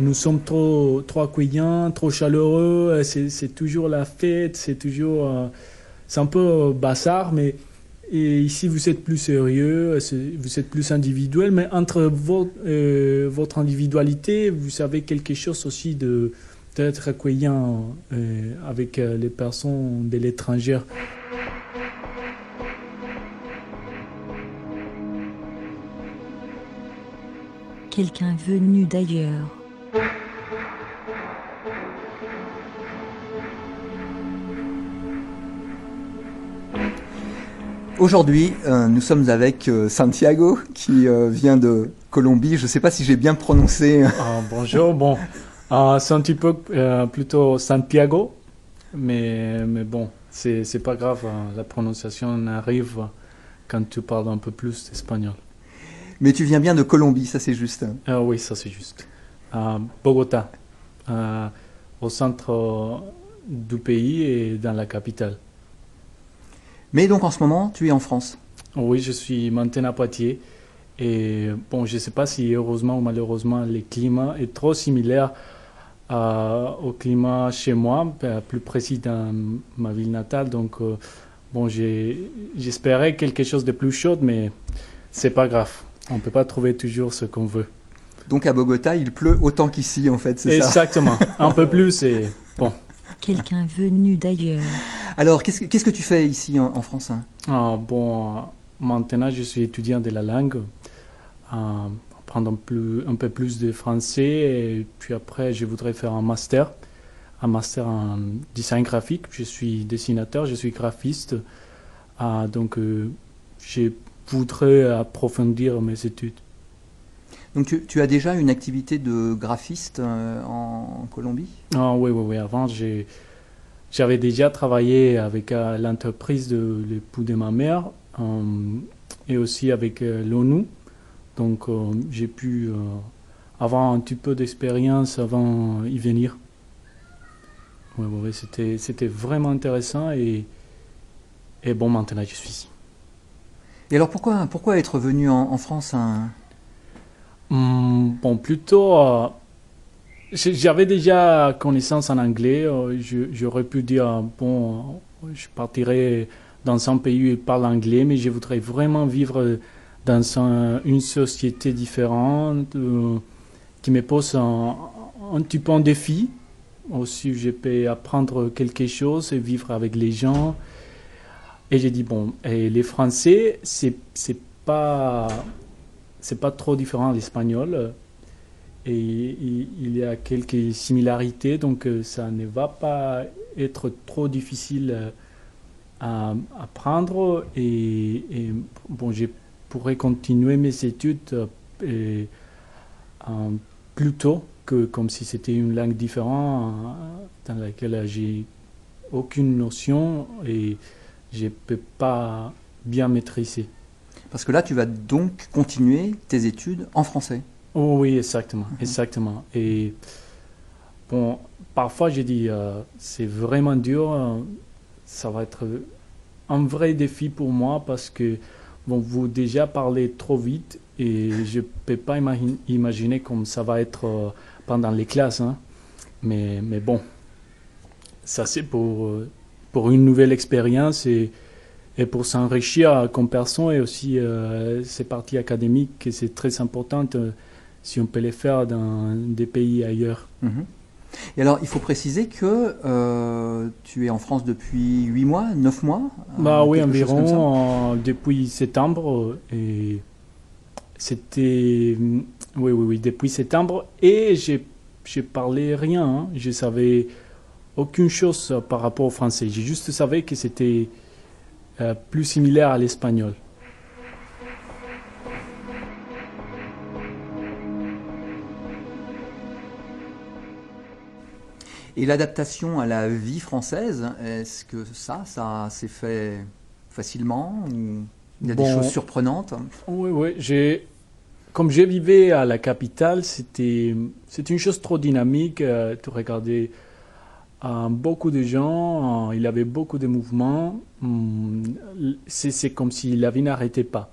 nous sommes trop, trop accueillants, trop chaleureux. C'est toujours la fête, c'est toujours. c'est un peu bazar, mais et ici, vous êtes plus sérieux, vous êtes plus individuel, mais entre votre, individualité, vous avez quelque chose aussi d'être accueillant avec les personnes de l'étranger. quelqu'un venu d'ailleurs. Aujourd'hui, euh, nous sommes avec euh, Santiago qui euh, vient de Colombie. Je ne sais pas si j'ai bien prononcé. Ah, bonjour, bon, ah, c'est un petit peu plutôt Santiago, mais, mais bon, c'est pas grave, hein. la prononciation arrive quand tu parles un peu plus espagnol. Mais tu viens bien de Colombie, ça c'est juste. Ah oui, ça c'est juste. Bogota, au centre du pays et dans la capitale. Mais donc en ce moment, tu es en France Oui, je suis maintenant à Poitiers. Et bon, je ne sais pas si heureusement ou malheureusement, le climat est trop similaire au climat chez moi, plus précis dans ma ville natale. Donc, euh, bon, j'espérais quelque chose de plus chaud, mais c'est pas grave. On ne peut pas trouver toujours ce qu'on veut. Donc à Bogota, il pleut autant qu'ici, en fait, c'est ça? Exactement. Un peu plus et bon. Quelqu'un venu d'ailleurs. Alors, qu'est-ce, que tu fais ici en, France hein? Ah, Bon, maintenant, je suis étudiant de la langue. Euh, apprendre un, plus, un peu plus de français. Et puis après, je voudrais faire un master. Un master en design graphique. Je suis dessinateur, je suis graphiste. Euh, donc, euh, j'ai voudrais approfondir mes études. Donc tu, as déjà une activité de graphiste euh, en, Colombie? Ah, Oui, oui, oui. Avant, j'avais déjà travaillé avec euh, l'entreprise de l'époux de ma mère euh, et aussi avec l'ONU. Donc j'ai pu avoir un petit peu d'expérience avant y venir. Oui, oui, c'était, c'était vraiment intéressant et, et bon, maintenant je suis ici. Et alors pourquoi, pourquoi être venu en, France hmm, Bon, plutôt, euh, j'avais déjà connaissance en anglais. Euh, j'aurais pu dire, bon, je partirai dans un pays où ils parlent anglais, mais je voudrais vraiment vivre dans une société différente euh, qui me pose un, petit peu un défi. Aussi, je peux apprendre quelque chose et vivre avec les gens. Et j'ai dit, bon, et les Français, c'est, pas, pas trop différent de l'espagnol. Et il y a quelques similarités, donc euh, ça ne va pas être trop difficile euh, à apprendre. Et, bon, je pourrais continuer mes études euh, tôt que comme si c'était une langue différente dans laquelle j'ai aucune notion. Et je ne peux pas bien maîtriser. Parce que là, tu vas donc continuer tes études en français. Oh oui, exactement, mhm. exactement. Et bon, parfois j'ai dit, euh, c'est vraiment dur. Euh, ça va être un vrai défi pour moi parce que bon, vous déjà parlez trop vite et je ne peux pas imaginer comme ça va être euh, pendant les classes. Hein. Mais, mais bon, ça c'est pour pour une nouvelle expérience et, et pour s'enrichir comme personne et aussi euh, ces parties académiques, c'est très important euh, si on peut les faire dans des pays ailleurs. Mhm. Et alors, il faut préciser que euh, tu es en France depuis 8 mois, 9 mois Bah oui, environ depuis septembre. Et c'était. Oui, oui, oui, depuis septembre. Et j'ai parlé rien. Hein. Je savais aucune chose par rapport au français. J'ai juste savais que c'était euh, plus similaire à l'espagnol. Et l'adaptation à la vie française, est-ce que ça, ça s'est fait facilement ou il y a des choses surprenantes? Oui, oui. J'ai, comme j'ai vécu à la capitale, c'était, c'était une chose trop dynamique. Euh, tu regardais beaucoup de gens, il avait beaucoup de mouvements. Hmm, c'est comme si la vie n'arrêtait pas.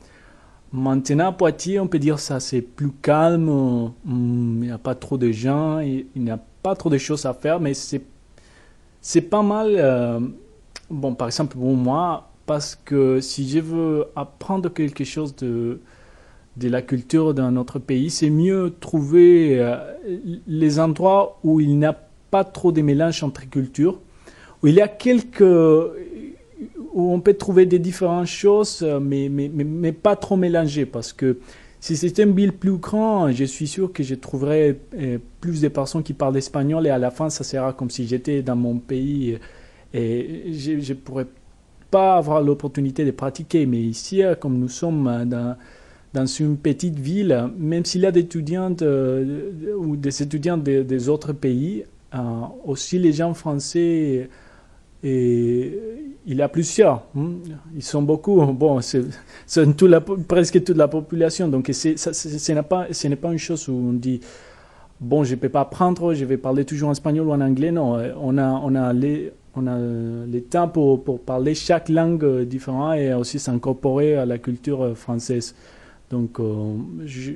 Maintenant, Poitiers, on peut dire ça, c'est plus calme, hum, il n'y a pas trop de gens, il n'y a pas trop de choses à faire, mais c'est, c'est pas mal, euh, bon, par exemple, pour moi, parce que si je veux apprendre quelque chose de, de la culture d'un autre pays, c'est mieux trouver euh, les endroits où il n'y a pas trop de mélange entre cultures, où il y a quelques où on peut trouver des différentes choses, euh, mais, mais, mais, pas trop mélangées, parce que si c'était une ville plus grande, je suis sûr que je trouverais euh, plus de personnes qui parlent espagnol et à la fin, ça sera comme si j'étais dans mon pays et je ne pourrais pas avoir l'opportunité de pratiquer. Mais ici, comme nous sommes dans, dans une petite ville, même s'il y a des étudiants ou des étudiants des autres pays, euh, aussi les gens français et il y a plusieurs. Hein. Ils sont beaucoup. Bon, c'est presque toute la population. Donc, ce n'est pas, une chose où on dit bon, je ne peux pas apprendre, je vais parler toujours en espagnol ou en anglais. Non, on a, les, temps pour, parler chaque langue différente et aussi s'incorporer à la culture française. Donc, euh, je,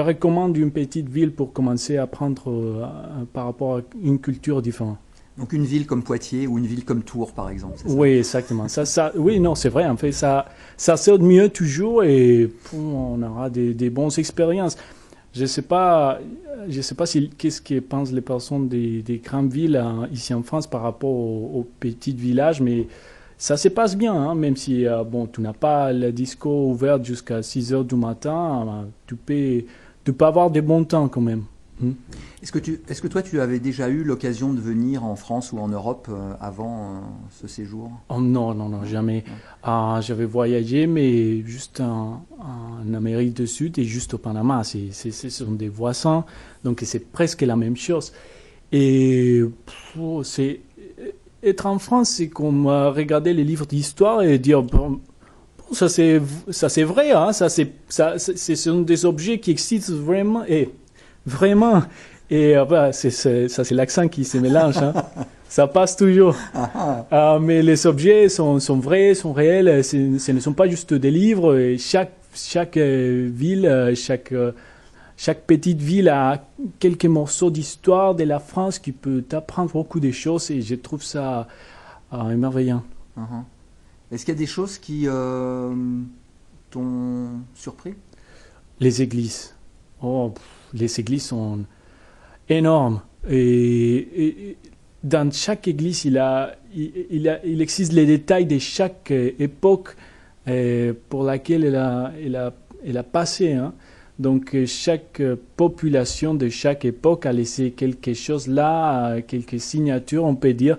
recommande une petite ville pour commencer à apprendre euh, par rapport à une culture différente. Donc une ville comme Poitiers ou une ville comme Tours, par exemple. oui, exactement. Ça, ça, oui, non, c'est vrai. En fait, ça, ça sort mieux toujours et on aura des, bonnes expériences. Je sais pas, je sais pas si qu'est-ce que pensent les personnes des, des grandes villes hein, ici en France par rapport aux, petits villages, mais ça se passe bien, hein, même si euh, bon, tu n'as pas le disco ouvert jusqu'à 6 heures du matin, euh, tu peux, tu peux avoir des bons temps quand même. Hmm. Est-ce que, tu, est-ce que toi, tu avais déjà eu l'occasion de venir en France ou en Europe euh, avant euh, ce séjour? Oh, Non, non, non, jamais. Ah, j'avais voyagé, mais juste en, Amérique du Sud et juste au Panama. C'est, c'est, ce sont des voisins, donc c'est presque la même chose. Et c'est, être en France, c'est comme regarder les livres d'histoire et dire... Bon, ça c'est ça c'est vrai hein ça c'est ça ce sont des objets qui existent vraiment et Vraiment. Et euh, c'est, ça, c'est l'accent qui se mélange. Hein. ça passe toujours. Euh, mais les objets sont, sont, vrais, sont réels. Ce ne sont pas juste des livres. Et chaque, chaque euh, ville, chaque, chaque petite ville a quelques morceaux d'histoire de la France qui peut t'apprendre beaucoup de choses. Et je trouve ça émerveillant. Uh-huh. Est-ce qu'il y a des choses qui t'ont surpris? Les églises. Oh, les églises sont énormes. Et, dans chaque église, il, a, il, a, il, existe les détails de chaque époque euh, pour laquelle elle a, elle a, elle a passé. Hein. Donc chaque population de chaque époque a laissé quelque chose là, quelques signatures, on peut dire,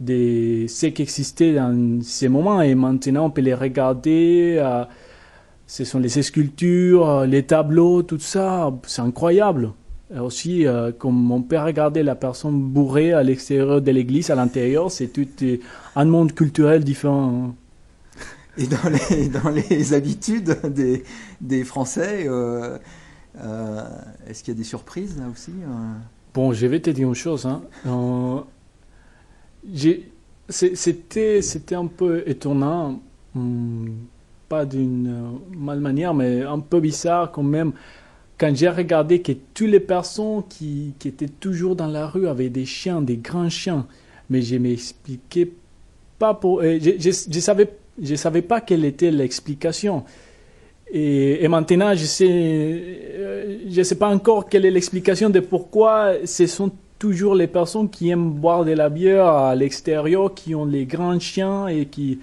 de ce qui existait dans ces moments. Et maintenant, on peut les regarder. Euh, ce sont les sculptures, euh, les tableaux, tout ça, c'est incroyable. Et aussi, euh, comme on peut regarder la personne bourrée à l'extérieur de l'église, à l'intérieur, c'est tout un monde culturel différent. Et dans les, dans les habitudes des, des Français, euh, est-ce qu'il y a des surprises là aussi Bon, je vais te dire une chose. Hein. c'était, c'était un peu étonnant. Hum, pas d'une euh, mal manière, mais un peu bizarre quand même. Quand j'ai regardé que toutes les personnes qui, qui, étaient toujours dans la rue avaient des chiens, des grands chiens, mais je m'expliquais pas pour. Euh, je, je, savais, je savais pas quelle était l'explication. Et, et, maintenant, je sais, euh, je sais pas encore quelle est l'explication de pourquoi ce sont toujours les personnes qui aiment boire de la bière à l'extérieur, qui ont les grands chiens et qui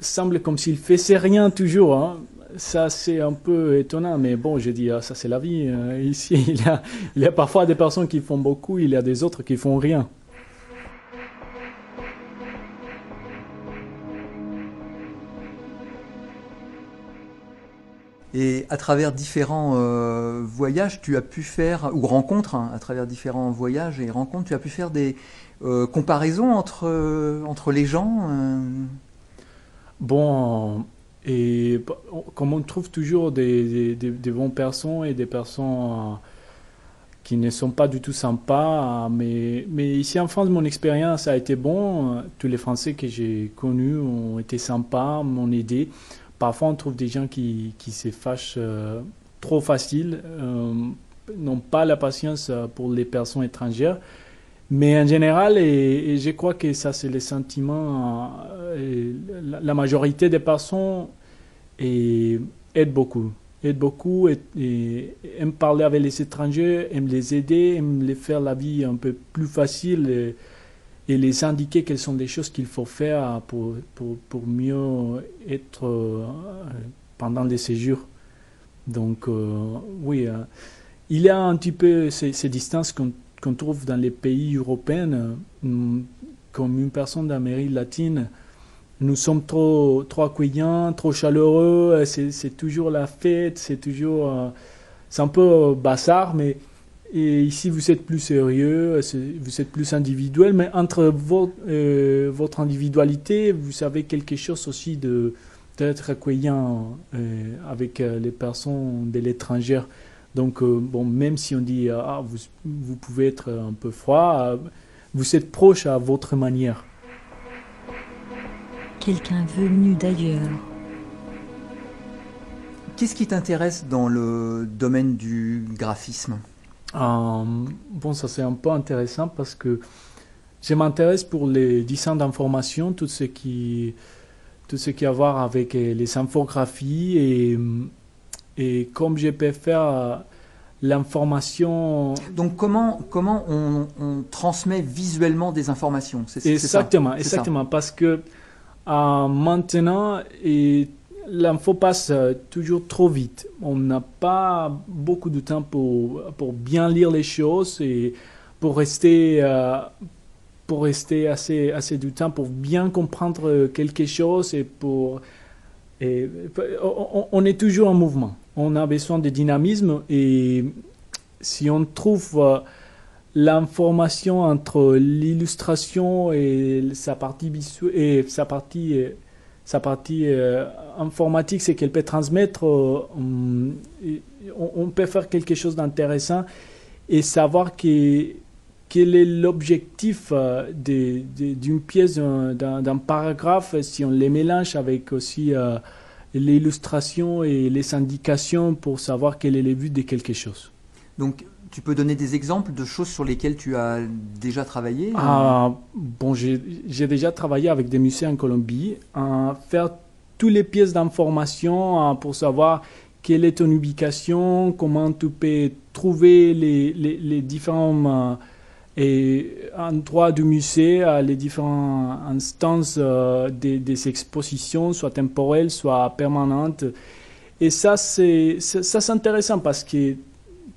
semble comme s'il faisait rien toujours. Hein. Ça, c'est un peu étonnant, mais bon, je dis, ah, ça c'est la vie. Hein. Ici, il y, a, il y a parfois des personnes qui font beaucoup, il y a des autres qui font rien. Et à travers différents euh, voyages, tu as pu faire, ou rencontres, hein, à travers différents voyages et rencontres, tu as pu faire des euh, comparaisons entre, euh, entre les gens Bon, et comme on trouve toujours des, des, bonnes personnes et des personnes euh, qui ne sont pas du tout sympas, euh, mais, mais ici en France, mon expérience a été bonne. Tous les Français que j'ai connus ont été sympas, m'ont aidé. parfois on trouve des gens qui, qui se fâchent trop facile, n'ont pas la patience pour les personnes étrangères. Mais en général, et, je crois que ça c'est le sentiment, la, majorité des personnes et, aident beaucoup aident beaucoup et, aiment parler avec les étrangers, aiment les aider, aiment les faire la vie un peu plus facile et, les indiquer quelles sont les choses qu'il faut faire pour, pour, pour, mieux être euh, pendant les séjours. Donc, euh, oui, euh, il y a un petit peu ces, ces distances qu'on trouve dans les pays européens, comme une personne d'Amérique latine nous sommes trop, trop accueillants, trop chaleureux, c'est toujours la fête, c'est toujours. Euh, c'est un peu euh, bazar, mais ici vous êtes plus sérieux, vous êtes plus individuel, mais entre votre, euh, individualité, vous avez quelque chose aussi d'être accueillant avec les personnes de l'étranger. Donc, bon, même si on dit, ah, vous, vous pouvez être un peu froid, vous êtes proche à votre manière quelqu'un venu d'ailleurs. Qu'est-ce qui t'intéresse dans le domaine du graphisme? Euh, Bon, ça c'est un peu intéressant parce que je m'intéresse pour les dessins d'information, tout ce qui tout ce qui a à voir avec euh, les infographies et, et comme je peux faire euh, l'information. Donc comment, comment on, transmet visuellement des informations? C'est, Exactement, exactement, parce que euh, maintenant, l'info passe euh, toujours trop vite. On n'a pas beaucoup de temps pour, pour bien lire les choses et pour rester, euh, pour rester assez, assez du temps pour bien comprendre quelque chose et pour. Et, on, est toujours en mouvement. On a besoin de dynamisme et si on trouve l'information entre l'illustration et sa partie et sa partie euh, euh, informatique, c'est qu'elle peut transmettre, euh, on, peut faire quelque chose d'intéressant et savoir quel est l'objectif d'une pièce, d'un paragraphe, si on les mélange avec aussi l'illustration et les indications pour savoir quel est le but de quelque chose. Donc, tu peux donner des exemples de choses sur lesquelles tu as déjà travaillé ah, Bon, j'ai déjà travaillé avec des musées en Colombie à faire toutes les pièces d'information pour savoir quelle est ton ubication, comment tu peux trouver les, les, les différents et endroits du musée, euh, les différentes instances euh, des, des, expositions, soit temporelles, soit permanentes. Et ça, c'est intéressant parce que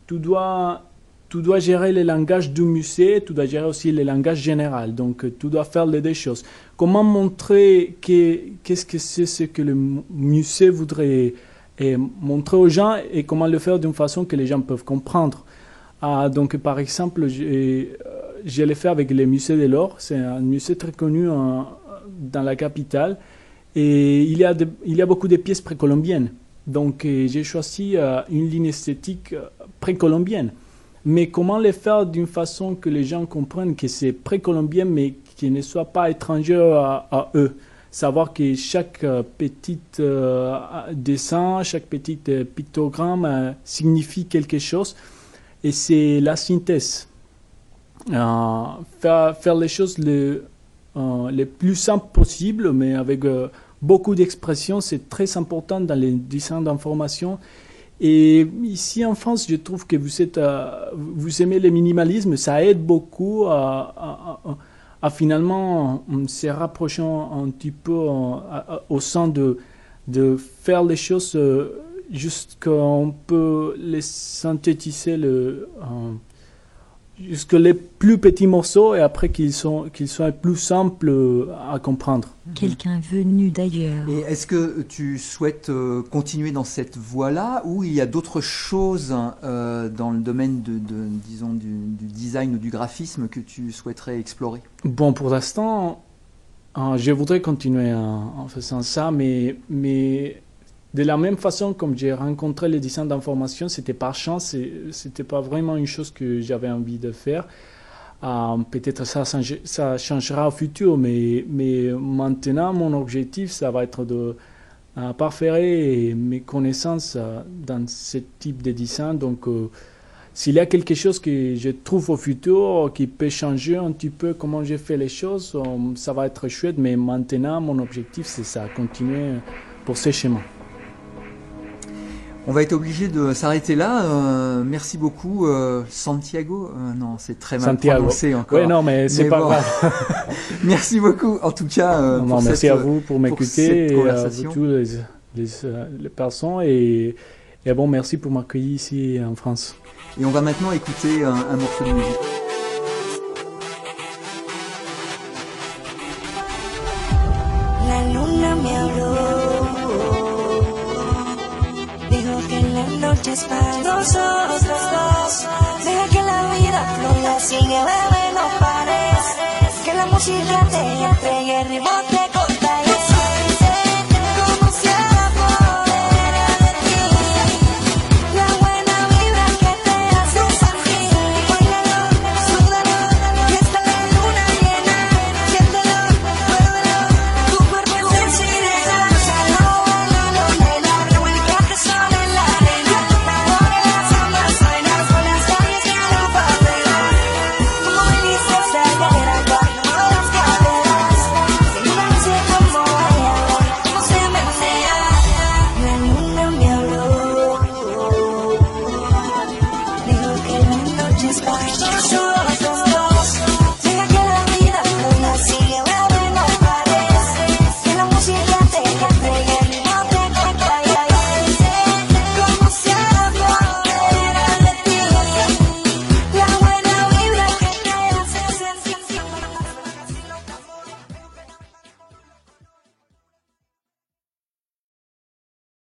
tu dois, tu dois gérer le langage du musée, tu dois gérer aussi le langage général. Donc, tu dois faire les deux choses. Comment montrer qu'est-ce que c'est ce que le musée voudrait et montrer aux gens et comment le faire d'une façon que les gens peuvent comprendre? Ah, donc, par exemple, je, l'ai fait avec le musée de l'or. C'est un musée très connu dans la capitale. Et il y a, il y a beaucoup de pièces précolombiennes. Donc, j'ai choisi euh, une ligne esthétique euh, précolombienne. Mais comment les faire d'une façon que les gens comprennent que c'est précolombien, mais qu'ils ne soit pas étranger à, eux? Savoir que chaque euh, petit euh, dessin, chaque petit euh, pictogramme signifie quelque chose. Et c'est la synthèse. Faire, faire les choses les, les plus simples possibles, mais avec beaucoup d'expressions, c'est très important dans les dessins d'information. Et ici en France, je trouve que vous, êtes, euh, vous aimez le minimalisme, ça aide beaucoup à, finalement se rapprocher un petit peu au sens de, de faire les choses euh, juste qu'on peut les synthétiser le, jusque les plus petits morceaux et après qu'ils sont qu'ils soient plus simples à comprendre. Quelqu'un venu d'ailleurs. Et est-ce que tu souhaites euh, continuer dans cette voie-là ou il y a d'autres choses euh, dans le domaine de, disons du, design ou du graphisme que tu souhaiterais explorer? Bon, pour l'instant, euh, je voudrais continuer en, en, faisant ça, mais mais de la même façon, comme j'ai rencontré les dessins d'information, c'était par chance, c'était pas vraiment une chose que j'avais envie de faire. Euh, peut-être ça, ça changera au futur, mais, maintenant, mon objectif, ça va être de, à parfaire mes connaissances dans ce type de dessin. Donc, s'il y a quelque chose que je trouve au futur qui peut changer un petit peu comment j'ai fait les choses, ça va être chouette. Mais maintenant, mon objectif, c'est ça, continuer pour ce schéma. On va être obligé de s'arrêter là. Euh, merci beaucoup, euh, Santiago. Euh, non, c'est très mal prononcé encore. Oui, non, mais c'est pas grave. merci beaucoup, en tout cas. non, merci à vous pour m'écouter et à tous les, les, personnes et, et bon, merci pour m'accueillir ici en France. Et on va maintenant écouter un morceau de musique.